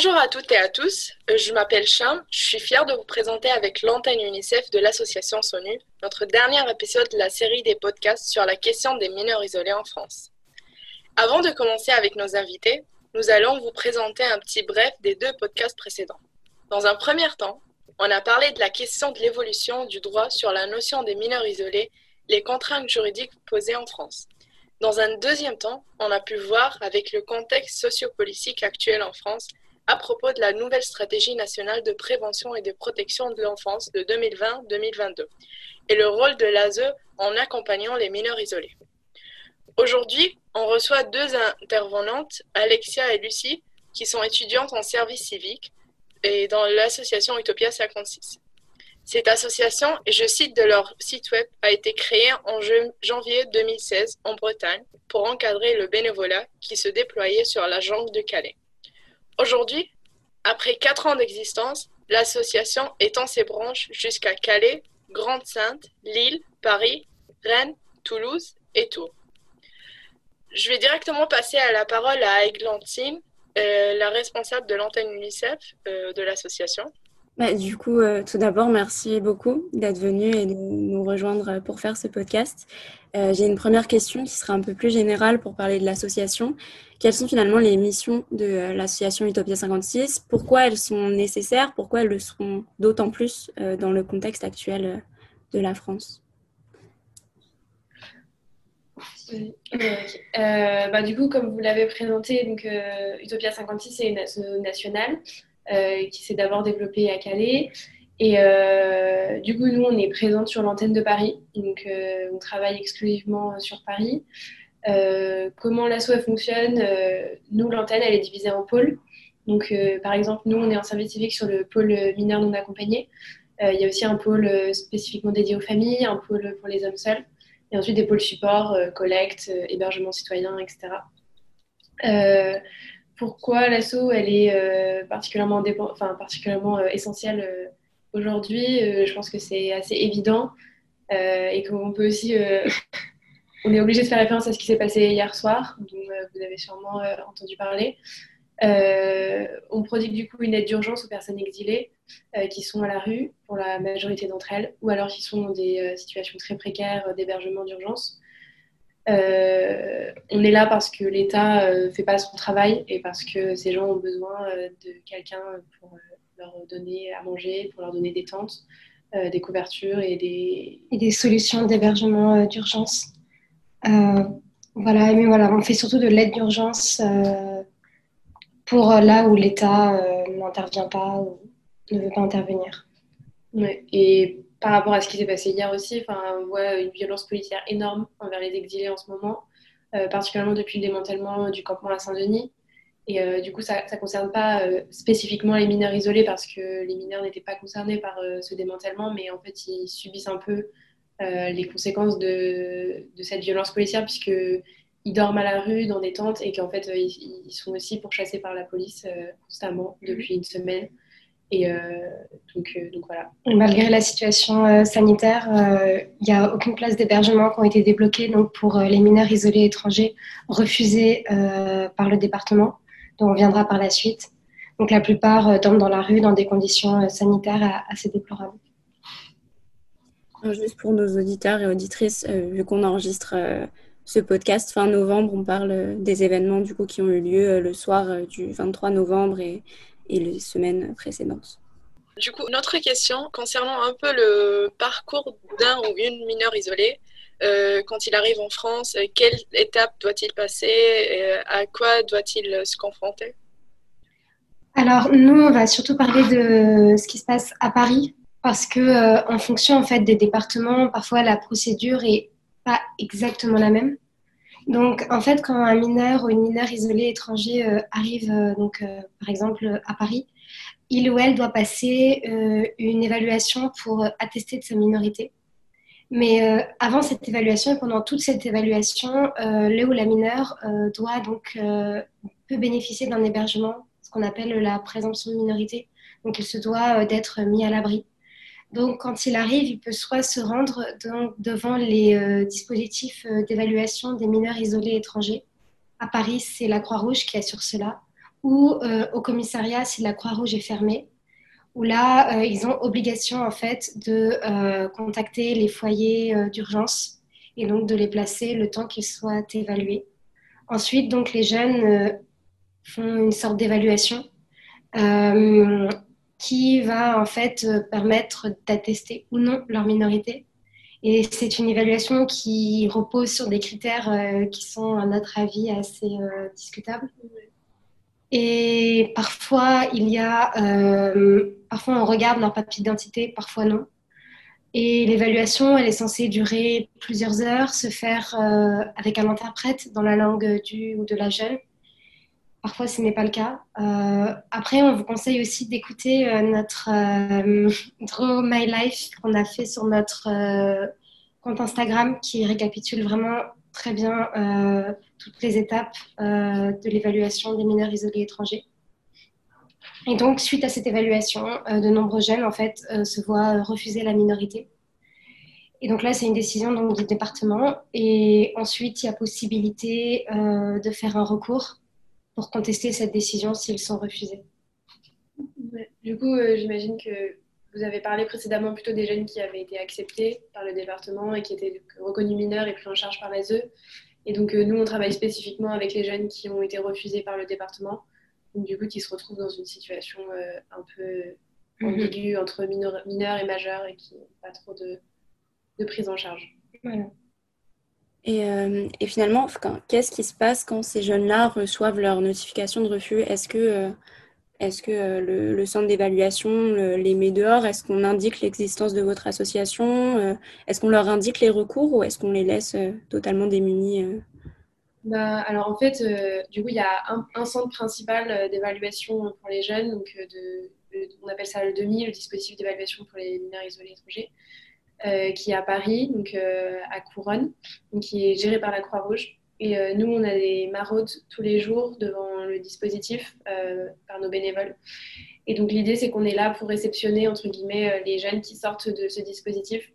Bonjour à toutes et à tous, je m'appelle Cham, je suis fière de vous présenter avec l'antenne UNICEF de l'association SONU notre dernier épisode de la série des podcasts sur la question des mineurs isolés en France. Avant de commencer avec nos invités, nous allons vous présenter un petit bref des deux podcasts précédents. Dans un premier temps, on a parlé de la question de l'évolution du droit sur la notion des mineurs isolés, les contraintes juridiques posées en France. Dans un deuxième temps, on a pu voir avec le contexte sociopolitique actuel en France à propos de la nouvelle stratégie nationale de prévention et de protection de l'enfance de 2020-2022 et le rôle de l'ASE en accompagnant les mineurs isolés. Aujourd'hui, on reçoit deux intervenantes, Alexia et Lucie, qui sont étudiantes en service civique et dans l'association Utopia 56. Cette association, et je cite de leur site web, a été créée en janvier 2016 en Bretagne pour encadrer le bénévolat qui se déployait sur la jambe de Calais. Aujourd'hui, après quatre ans d'existence, l'association étend ses branches jusqu'à Calais, Grande-Sainte, Lille, Paris, Rennes, Toulouse et Tours. Je vais directement passer à la parole à Eglantine, euh, la responsable de l'antenne UNICEF euh, de l'association. Bah, du coup, euh, tout d'abord, merci beaucoup d'être venu et de nous rejoindre pour faire ce podcast. J'ai une première question qui sera un peu plus générale pour parler de l'association quelles sont finalement les missions de euh, l'association Utopia 56, pourquoi elles sont nécessaires, pourquoi elles le seront d'autant plus euh, dans le contexte actuel euh, de la France? bah, du coup, comme vous l'avez présenté, donc, Utopia 56 c'est une association nationale qui s'est d'abord développée à Calais. Et du coup, nous, on est présente sur l'antenne de Paris. Donc, on travaille exclusivement sur Paris. Euh, comment l'asso fonctionne euh, Nous, l'antenne, elle est divisée en pôles. Donc, euh, par exemple, nous, on est en service civique sur le pôle mineur non accompagné. Il y a aussi un pôle spécifiquement dédié aux familles, un pôle pour les hommes seuls, et ensuite des pôles support, collecte, hébergement citoyen, etc. pourquoi l'asso elle est particulièrement, essentielle aujourd'hui Je pense que c'est assez évident et qu'on peut aussi on est obligé de faire référence à ce qui s'est passé hier soir, dont euh, vous avez sûrement euh, entendu parler. Euh, on prodigue du coup une aide d'urgence aux personnes exilées qui sont à la rue, pour la majorité d'entre elles, ou alors qui sont dans des situations très précaires d'hébergement d'urgence. on est là parce que l'État ne fait pas son travail et parce que ces gens ont besoin de quelqu'un pour leur donner à manger, pour leur donner des tentes, des couvertures et des, et des solutions d'hébergement d'urgence. Euh, voilà, mais voilà, on fait surtout de l'aide d'urgence euh, pour là où l'État euh, n'intervient pas ou ne veut pas intervenir. Et par rapport à ce qui s'est passé hier aussi, on voit une violence policière énorme envers les exilés en ce moment, particulièrement depuis le démantèlement du campement à Saint-Denis. Et du coup, ça ne concerne pas spécifiquement les mineurs isolés parce que les mineurs n'étaient pas concernés par ce démantèlement, mais en fait, ils subissent un peu euh, les conséquences de, de, cette violence policière, puisqu'ils dorment à la rue dans des tentes et qu'en fait, euh, ils, sont aussi pourchassés par la police euh, constamment mhm. depuis une semaine. Et donc, donc, voilà. Malgré la situation sanitaire, il n'y a aucune place d'hébergement qui ont été débloquées donc pour les mineurs isolés étrangers refusés par le département, dont on viendra par la suite. Donc la plupart dorment dans la rue dans des conditions sanitaires assez déplorables. Juste pour nos auditeurs et auditrices, euh, vu qu'on enregistre euh, ce podcast fin novembre, on parle euh, des événements du coup qui ont eu lieu le soir du 23 novembre et, et les semaines précédentes. Du coup, notre question concernant un peu le parcours d'un ou une mineure isolée, quand il arrive en France, quelle étape doit-il passer À quoi doit-il se confronter? Alors, nous, on va surtout parler de ce qui se passe à Paris, parce que euh, en fonction en fait des départements, parfois la procédure est pas exactement la même. Donc en fait, quand un mineur ou une mineure isolée étranger euh, arrive euh, donc par exemple à Paris, il ou elle doit passer une évaluation pour attester de sa minorité. Mais avant cette évaluation et pendant toute cette évaluation, le ou la mineure doit donc peut bénéficier d'un hébergement, ce qu'on appelle la présomption de minorité. Donc il se doit d'être mis à l'abri. Donc, quand il arrive, il peut soit se rendre devant les euh, dispositifs euh, d'évaluation des mineurs isolés étrangers. À Paris, c'est la Croix-Rouge qui assure cela. ou au commissariat si la Croix-Rouge est fermée, où là, ils ont obligation en fait de contacter les foyers d'urgence et donc de les placer le temps qu'ils soient évalués. Ensuite, donc les jeunes font une sorte d'évaluation qui va en fait permettre d'attester ou non leur minorité. Et c'est une évaluation qui repose sur des critères euh, qui sont, à notre avis, assez euh, discutables. Et parfois, il y a, euh, parfois on regarde leur papier d'identité, parfois non. Et l'évaluation, elle est censée durer plusieurs heures, se faire avec un interprète dans la langue du ou de la jeune. Parfois, ce n'est pas le cas. Euh, après, on vous conseille aussi d'écouter euh, notre euh, Draw My Life qu'on a fait sur notre compte Instagram qui récapitule vraiment très bien toutes les étapes de l'évaluation des mineurs isolés étrangers. Et donc, suite à cette évaluation, de nombreux jeunes en fait se voient refuser la minorité. Et donc là, c'est une décision donc, du département. Et ensuite, il y a possibilité de faire un recours pour contester cette décision s'ils sont refusés. Du coup, euh, j'imagine que vous avez parlé précédemment plutôt des jeunes qui avaient été acceptés par le département et qui étaient reconnus mineurs et pris en charge par l'ASE. Et donc, euh, nous, on travaille spécifiquement avec les jeunes qui ont été refusés par le département. Donc, du coup, qui se retrouvent dans une situation euh, un peu mhm. ambiguë entre mineurs, et majeurs et qui n'ont pas trop de, de, prise en charge. Voilà. Euh, et, finalement, qu'est-ce qui se passe quand ces jeunes-là reçoivent leur notification de refus? Est-ce que, euh, est que euh, le, centre d'évaluation les met dehors? Est-ce qu'on indique l'existence de votre association? Est-ce qu'on leur indique les recours ou est-ce qu'on les laisse totalement démunis bah, alors en fait, du coup, il y a un, centre principal d'évaluation pour les jeunes, donc on appelle ça le DEMI, le dispositif d'évaluation pour les mineurs isolés étrangers. Euh, qui est à Paris, donc euh, à Couronne, donc qui est géré par la Croix-Rouge. Et euh, nous, on a des maraudes tous les jours devant le dispositif par nos bénévoles. Et donc l'idée, c'est qu'on est là pour réceptionner, entre guillemets, les jeunes qui sortent de ce dispositif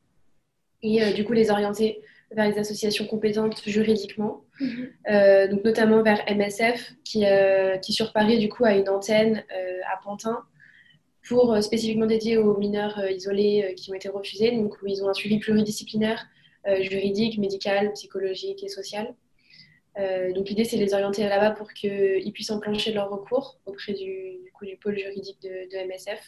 et du coup les orienter vers les associations compétentes juridiquement, mhm. donc notamment vers MSF, qui, qui sur Paris, du coup, a une antenne à Pantin, pour euh, spécifiquement dédié aux mineurs euh, isolés euh, qui ont été refusés, donc où ils ont un suivi pluridisciplinaire, juridique, médical, psychologique et social. donc l'idée c'est de les orienter là-bas pour qu'ils puissent enclencher leur recours auprès du, coup, du pôle juridique de, MSF.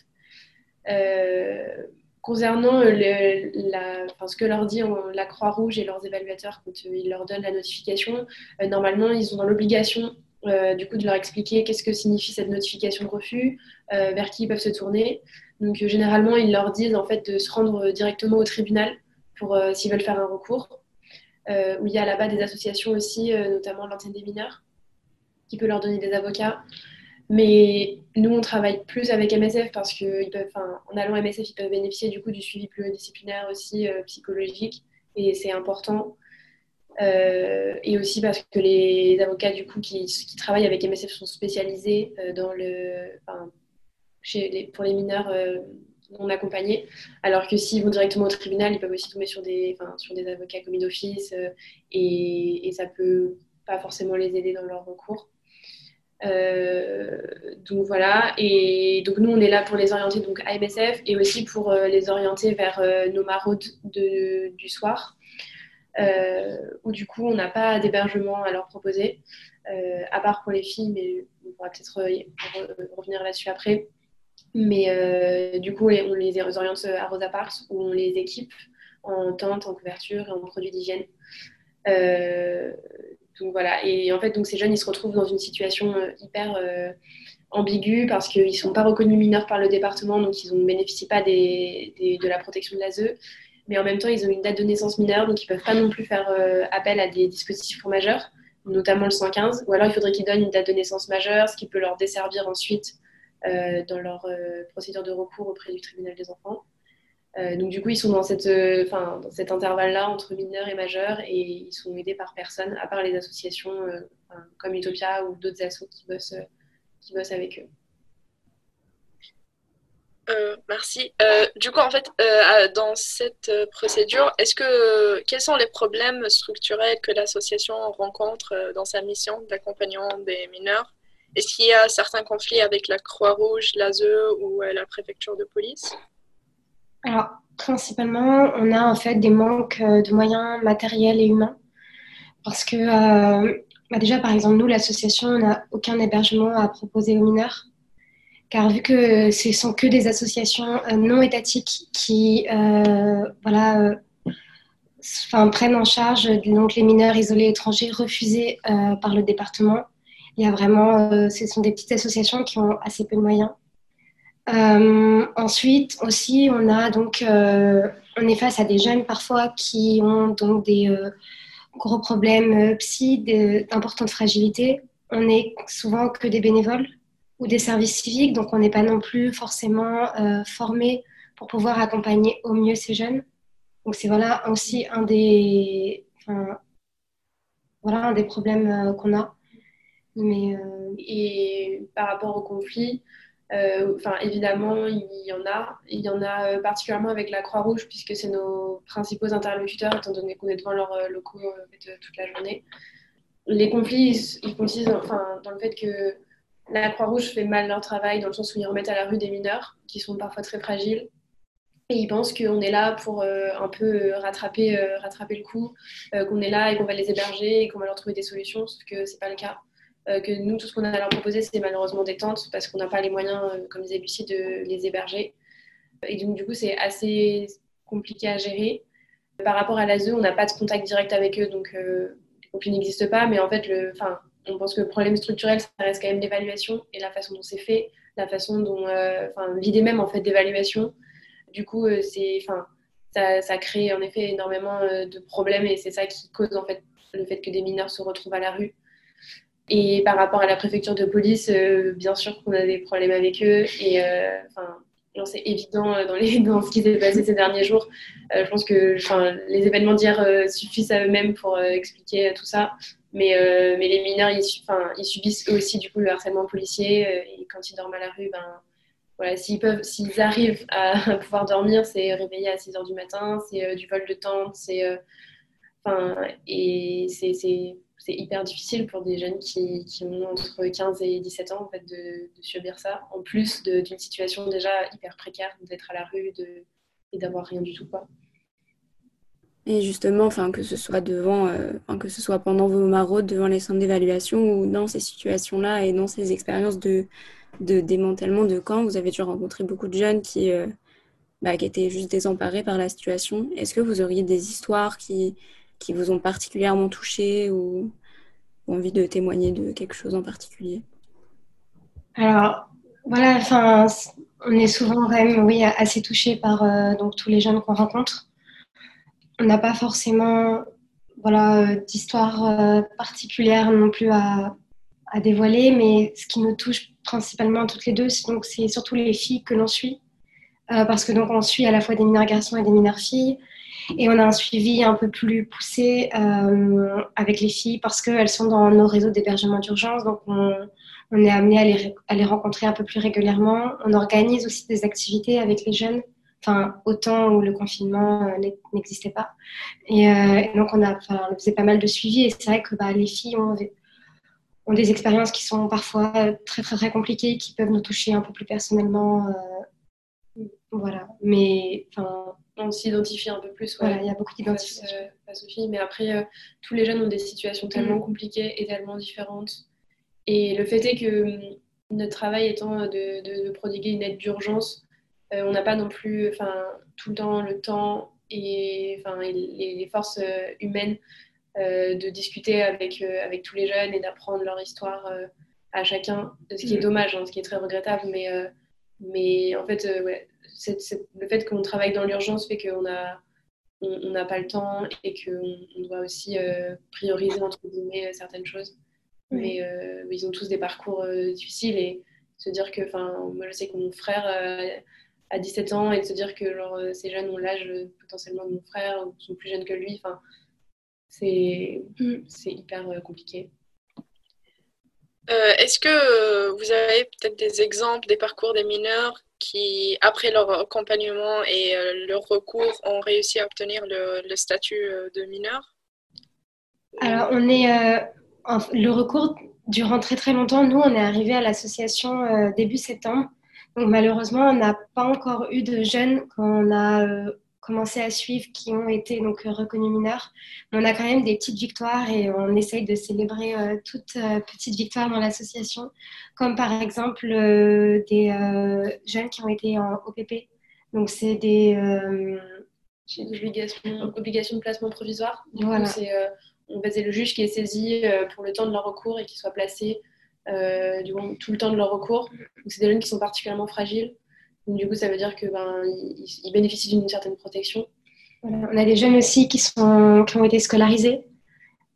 concernant ce que leur dit la Croix-Rouge et leurs évaluateurs quand ils leur donnent la notification, normalement ils ont l'obligation euh, du coup, de leur expliquer qu'est-ce que signifie cette notification de refus, euh, vers qui ils peuvent se tourner. Donc, euh, généralement, ils leur disent en fait de se rendre directement au tribunal pour s'ils veulent faire un recours. où il y a là-bas des associations aussi, notamment l'antenne des mineurs, qui peut leur donner des avocats. Mais nous, on travaille plus avec MSF parce qu'en allant à MSF, ils peuvent bénéficier du coup du suivi pluridisciplinaire aussi psychologique et c'est important. Euh, et aussi parce que les avocats du coup qui, travaillent avec MSF sont spécialisés euh, dans le, pour les mineurs euh, non accompagnés, alors que s'ils vont directement au tribunal, ils peuvent aussi tomber sur des, sur des avocats commis d'office et, et, ça peut pas forcément les aider dans leur recours. donc voilà, et donc nous on est là pour les orienter donc à MSF et aussi pour les orienter vers nos maraudes de, du soir. Euh, où du coup on n'a pas d'hébergement à leur proposer, euh, à part pour les filles, mais on pourra peut-être revenir là-dessus après. Mais euh, du coup, on les oriente à Rosa Parks où on les équipe en tente, en couverture et en produits d'hygiène. donc voilà. Et en fait, donc ces jeunes, ils se retrouvent dans une situation hyper ambiguë parce qu'ils ne sont pas reconnus mineurs par le département, donc ils ne bénéficient pas de la protection de l'ASE mais en même temps, ils ont une date de naissance mineure, donc ils ne peuvent pas non plus faire euh, appel à des dispositifs pour majeurs, notamment le 115. Ou alors, il faudrait qu'ils donnent une date de naissance majeure, ce qui peut leur desservir ensuite euh, dans leur euh, procédure de recours auprès du tribunal des enfants. donc, du coup, ils sont dans, cette, dans cet intervalle-là entre mineurs et majeurs et ils sont aidés par personne, à part les associations comme Utopia ou d'autres assos qui bossent, qui bossent avec eux. Euh, merci. Euh, du coup, en fait, euh, dans cette procédure, est-ce que quels sont les problèmes structurels que l'association rencontre dans sa mission d'accompagnement des mineurs? Est-ce qu'il y a certains conflits avec la Croix-Rouge, l'ASE ou la préfecture de police? Alors, principalement, on a en fait des manques de moyens matériels et humains. Parce que, bah déjà, par exemple, nous, l'association, on n'a aucun hébergement à proposer aux mineurs car vu que ce sont que des associations euh, non étatiques qui euh, voilà, euh, prennent en charge donc, les mineurs isolés étrangers refusés par le département, il y a vraiment, ce sont des petites associations qui ont assez peu de moyens. ensuite aussi, on a donc, on est face à des jeunes parfois qui ont donc des gros problèmes psy, d'importante fragilité. On est souvent que des bénévoles ou des services civiques, donc on n'est pas non plus forcément euh, formé pour pouvoir accompagner au mieux ces jeunes. Donc c'est voilà aussi un des, voilà un des problèmes euh, qu'on a. Mais euh, et par rapport au conflit, évidemment il y en a, il y en a particulièrement avec la Croix-Rouge puisque c'est nos principaux interlocuteurs étant donné qu'on est devant leurs locaux toute la journée. Les conflits, ils consistent enfin, dans le fait que la Croix-Rouge fait mal leur travail dans le sens où ils remettent à la rue des mineurs qui sont parfois très fragiles. Et ils pensent qu'on est là pour euh, un peu euh, rattraper, euh, rattraper le coup, qu'on est là et qu'on va les héberger et qu'on va leur trouver des solutions, sauf que ce n'est pas le cas. que nous, tout ce qu'on a à leur proposer, c'est malheureusement des tentes parce qu'on n'a pas les moyens, comme disait Lucie, de les héberger. Et donc, du coup, c'est assez compliqué à gérer. Par rapport à l'ASE, on n'a pas de contact direct avec eux, donc aucun n'existe pas. Mais en fait, le, on pense que le problème structurel, ça reste quand même l'évaluation et la façon dont c'est fait, la façon dont, euh, enfin, l'idée même en fait d'évaluation. Du coup, euh, c'est, enfin, ça, crée en effet énormément euh, de problèmes et c'est ça qui cause en fait le fait que des mineurs se retrouvent à la rue. Et par rapport à la préfecture de police, bien sûr qu'on a des problèmes avec eux c'est évident dans, les, dans ce qui s'est passé ces derniers jours. je pense que les événements d'hier suffisent à eux-mêmes pour expliquer tout ça. Mais, euh, les mineurs, ils, subissent aussi du coup le harcèlement policier. Euh, et quand ils dorment à la rue, ben, voilà, s'ils arrivent à, pouvoir dormir, c'est réveillé à 6 h du matin, c'est euh, du vol de tente, et c'est, c'est hyper difficile pour des jeunes qui, qui, ont entre 15 et 17 ans en fait, de, subir ça, en plus d'une situation déjà hyper précaire d'être à la rue de, et d'avoir rien du tout. Quoi. Et justement, que ce soit devant, euh, que ce soit pendant vos maraudes, devant les centres d'évaluation ou dans ces situations-là et dans ces expériences de, de démantèlement de camps, vous avez dû rencontrer beaucoup de jeunes qui, euh, bah, qui étaient juste désemparés par la situation. Est-ce que vous auriez des histoires qui, qui vous ont particulièrement touché ou, envie de témoigner de quelque chose en particulier Alors, voilà, enfin, on est souvent quand même, oui, assez touché par euh, donc tous les jeunes qu'on rencontre. On n'a pas forcément voilà, d'histoire euh, particulière non plus à, dévoiler, mais ce qui nous touche principalement toutes les deux, c'est surtout les filles que l'on suit, euh, parce que donc on suit à la fois des mineurs garçons et des mineurs filles, et on a un suivi un peu plus poussé euh, avec les filles parce qu'elles sont dans nos réseaux d'hébergement d'urgence, donc on, est amené à les, rencontrer un peu plus régulièrement. On organise aussi des activités avec les jeunes enfin autant où le confinement euh, n'existait pas. Et, euh, donc on a, on faisait pas mal de suivi et c'est vrai que bah, les filles ont, ont, des expériences qui sont parfois très très très compliquées, qui peuvent nous toucher un peu plus personnellement. Euh, voilà, mais enfin on s'identifie un peu plus. Voilà, il y a beaucoup d'identification. Face, aux filles, mais après, tous les jeunes ont des situations tellement mm. compliquées et tellement différentes. Et le fait est que hum, notre travail étant de, de prodiguer une aide d'urgence, euh, on n'a pas non plus tout le temps le temps et, les, forces euh, humaines euh, de discuter avec, avec tous les jeunes et d'apprendre leur histoire à chacun, ce qui est mm. dommage, hein, ce qui est très regrettable, mais, mais en fait, le fait qu'on travaille dans l'urgence fait qu'on a on n'a pas le temps et qu'on doit aussi prioriser entre guillemets certaines choses. Mais ils ont tous des parcours difficiles et se dire que, enfin, moi je sais que mon frère à 17 ans et de se dire que genre, euh, ces jeunes ont l'âge euh, potentiellement de mon frère ou sont plus jeunes que lui. Enfin, c'est mm. hyper euh, compliqué. Est-ce que vous avez peut-être des exemples des parcours des mineurs qui, après leur accompagnement et leur recours, ont réussi à obtenir le, statut de mineur Alors, on est le recours durant très très longtemps, nous, on est arrivé à l'association début septembre. Donc malheureusement, on n'a pas encore eu de jeunes qu'on a commencé à suivre qui ont été donc reconnus mineurs. Mais on a quand même des petites victoires et on essaye de célébrer euh, toutes euh, petites victoires dans l'association, comme par exemple euh, des jeunes qui ont été en OPP. Donc c'est des obligations, de placement provisoire. voilà. on c'est le juge qui est saisi pour le temps de leur recours et qui soit placé tout le temps de leur recours. Donc c'est des jeunes qui sont particulièrement fragiles du coup, ça veut dire qu'ils ben, ils bénéficient d'une certaine protection. On a des jeunes aussi qui, sont, qui ont été scolarisés.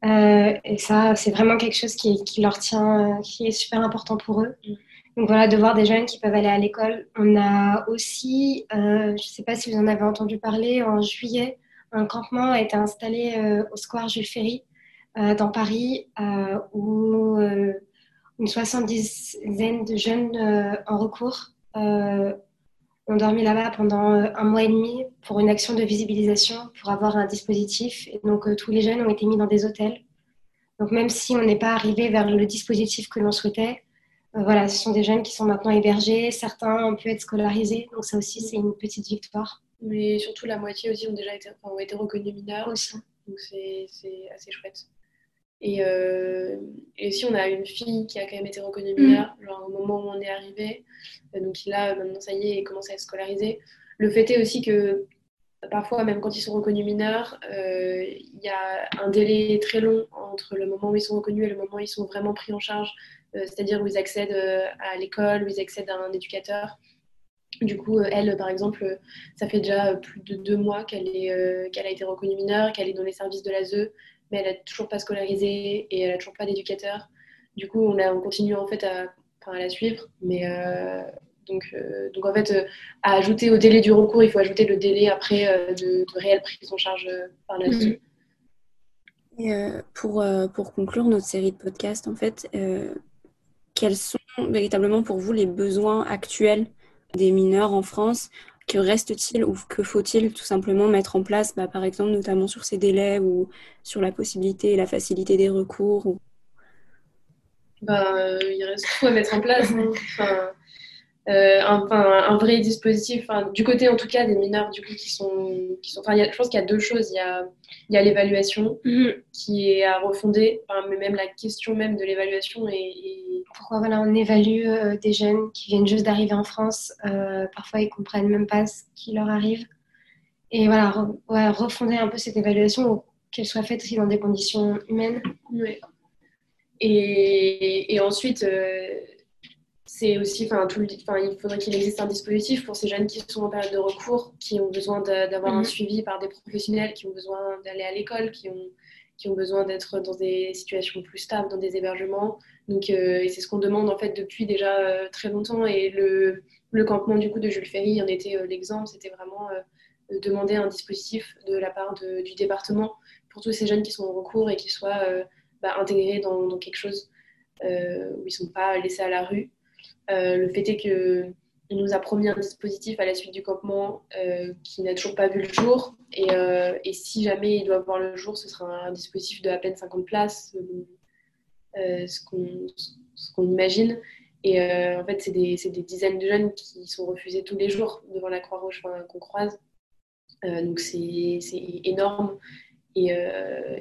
Euh, et ça, c'est vraiment quelque chose qui, qui, leur tient, euh, qui est super important pour eux. Mm. Donc voilà, de voir des jeunes qui peuvent aller à l'école. On a aussi, euh, je ne sais pas si vous en avez entendu parler, en juillet, un campement a été installé au square Jules Ferry dans Paris, où une soixante-dizaine de jeunes en recours ont dormi là-bas pendant euh, un mois et demi pour une action de visibilisation, pour avoir un dispositif. Et donc, euh, tous les jeunes ont été mis dans des hôtels. Donc, même si on n'est pas arrivé vers le dispositif que l'on souhaitait, euh, voilà, ce sont des jeunes qui sont maintenant hébergés. Certains ont pu être scolarisés. Donc, ça aussi, c'est une petite victoire. Mais surtout, la moitié aussi ont déjà été, ont été reconnus mineurs. Aussi. Donc, c'est assez chouette. Et, euh, et si on a une fille qui a quand même été reconnue mineure, mm. genre au moment où on est arrivé, euh, donc là, maintenant ça y est, commence à être scolarisé. Le fait est aussi que parfois, même quand ils sont reconnus mineurs, euh, il y a un délai très long entre le moment où ils sont reconnus et le moment où ils sont vraiment pris en charge, c'est-à-dire où ils accèdent à l'école, où ils accèdent à un éducateur. Du coup, elle, par exemple, ça fait déjà plus de deux mois qu'elle qu'elle a été reconnue mineure, qu'elle est dans les services de l'ASE, mais elle n'est toujours pas scolarisée et elle n'a toujours pas d'éducateur. Du coup, on, a, on continue en fait à, à la suivre, mais euh, donc, euh, donc en fait, euh, à ajouter au délai du recours, il faut ajouter le délai après de, de, réelle prise en charge par la mmh. Et pour, pour conclure notre série de podcasts, en fait, quels sont véritablement pour vous les besoins actuels des mineurs en France? Que reste-t-il ou que faut-il tout simplement mettre en place, bah, par exemple, notamment sur ces délais ou sur la possibilité et la facilité des recours bah, Il reste tout à mettre en place. Euh, un, vrai dispositif, du côté en tout cas des mineurs du coup, qui sont, qui sont je pense qu'il y a deux choses. Il y a, il y a l'évaluation mhm. qui est à refonder, mais même la question même de l'évaluation est, Pourquoi voilà, on évalue euh, des jeunes qui viennent juste d'arriver en France, euh, parfois ils comprennent même pas ce qui leur arrive? Et voilà, refonder un peu cette évaluation, qu'elle soit faite aussi dans des conditions humaines. Et, et, ensuite, c'est aussi, enfin, tout il faudrait qu'il existe un dispositif pour ces jeunes qui sont en période de recours, qui ont besoin d'avoir un mhm. suivi par des professionnels, qui ont besoin d'aller à l'école, qui ont, qui ont besoin d'être dans des situations plus stables, dans des hébergements. Donc, euh, et c'est ce qu'on demande en fait depuis déjà euh, très longtemps. Et le, le, campement du coup de Jules Ferry en était euh, l'exemple. C'était vraiment demander un dispositif de la part du département pour tous ces jeunes qui sont en recours et qui soient bah, intégrés dans, dans, quelque chose où ils ne sont pas laissés à la rue. Euh, le fait est qu'il nous a promis un dispositif à la suite du campement euh, qui n'a toujours pas vu le jour. Euh, et, si jamais il doit voir le jour, ce sera un dispositif de à peine 50 places, ce qu'on imagine. Et en fait, c'est des, des, dizaines de jeunes qui sont refusés tous les jours devant la Croix-Rouge qu'on croise. donc c'est énorme et,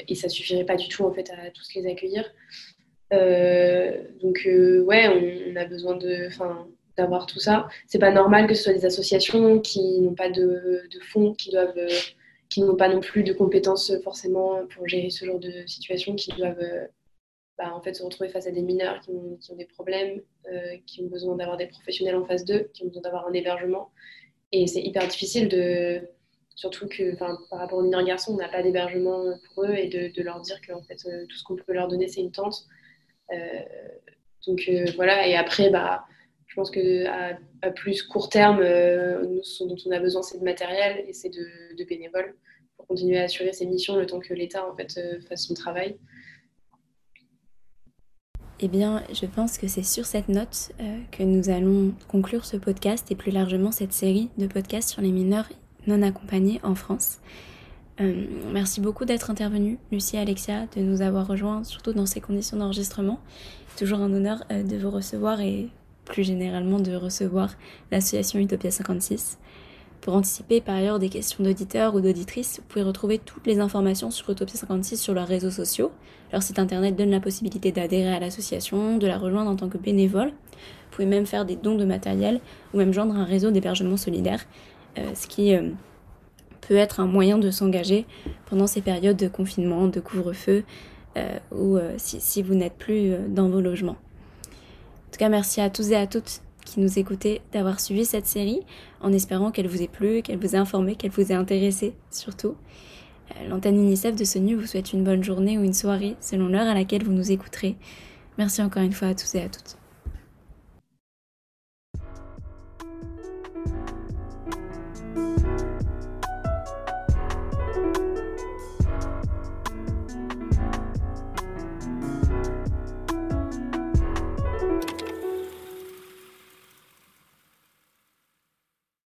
et, ça suffirait pas du tout en fait à tous les accueillir. Euh, donc, euh, ouais, on, a besoin de, d'avoir tout ça. C'est pas normal que ce soit des associations qui n'ont pas de, fonds, qui doivent, euh, qui n'ont pas non plus de compétences forcément pour gérer ce genre de situation, qui doivent bah, en fait se retrouver face à des mineurs qui ont, qui ont des problèmes, qui ont besoin d'avoir des professionnels en face d'eux, qui ont besoin d'avoir un hébergement. Et c'est hyper difficile de, surtout que par rapport aux mineurs garçons, on n'a pas d'hébergement pour eux et de, de leur dire que en fait, tout ce qu'on peut leur donner, c'est une tente. Euh, donc euh, voilà, et après, bah, je pense qu'à à plus court terme, euh, ce dont on a besoin, c'est de matériel et c'est de, bénévoles pour continuer à assurer ces missions le temps que l'État en fait, fasse son travail. Eh bien, je pense que c'est sur cette note que nous allons conclure ce podcast et plus largement cette série de podcasts sur les mineurs non accompagnés en France. Merci beaucoup d'être intervenue, Lucie et Alexia, de nous avoir rejoints, surtout dans ces conditions d'enregistrement. Toujours un honneur de vous recevoir et plus généralement de recevoir l'association Utopia 56. Pour anticiper par ailleurs des questions d'auditeurs ou d'auditrices, vous pouvez retrouver toutes les informations sur Utopia 56 sur leurs réseaux sociaux. Leur site internet donne la possibilité d'adhérer à l'association, de la rejoindre en tant que bénévole. Vous pouvez même faire des dons de matériel ou même joindre un réseau d'hébergement solidaire, euh, ce qui euh, peut être un moyen de s'engager pendant ces périodes de confinement, de couvre-feu euh, ou si, si, vous n'êtes plus dans vos logements. En tout cas, merci à tous et à toutes qui nous écoutez d'avoir suivi cette série en espérant qu'elle vous ait plu, qu'elle vous ait informé, qu'elle vous ait intéressé surtout. Euh, l'antenne UNICEF de Sonu vous souhaite une bonne journée ou une soirée selon l'heure à laquelle vous nous écouterez. Merci encore une fois à tous et à toutes.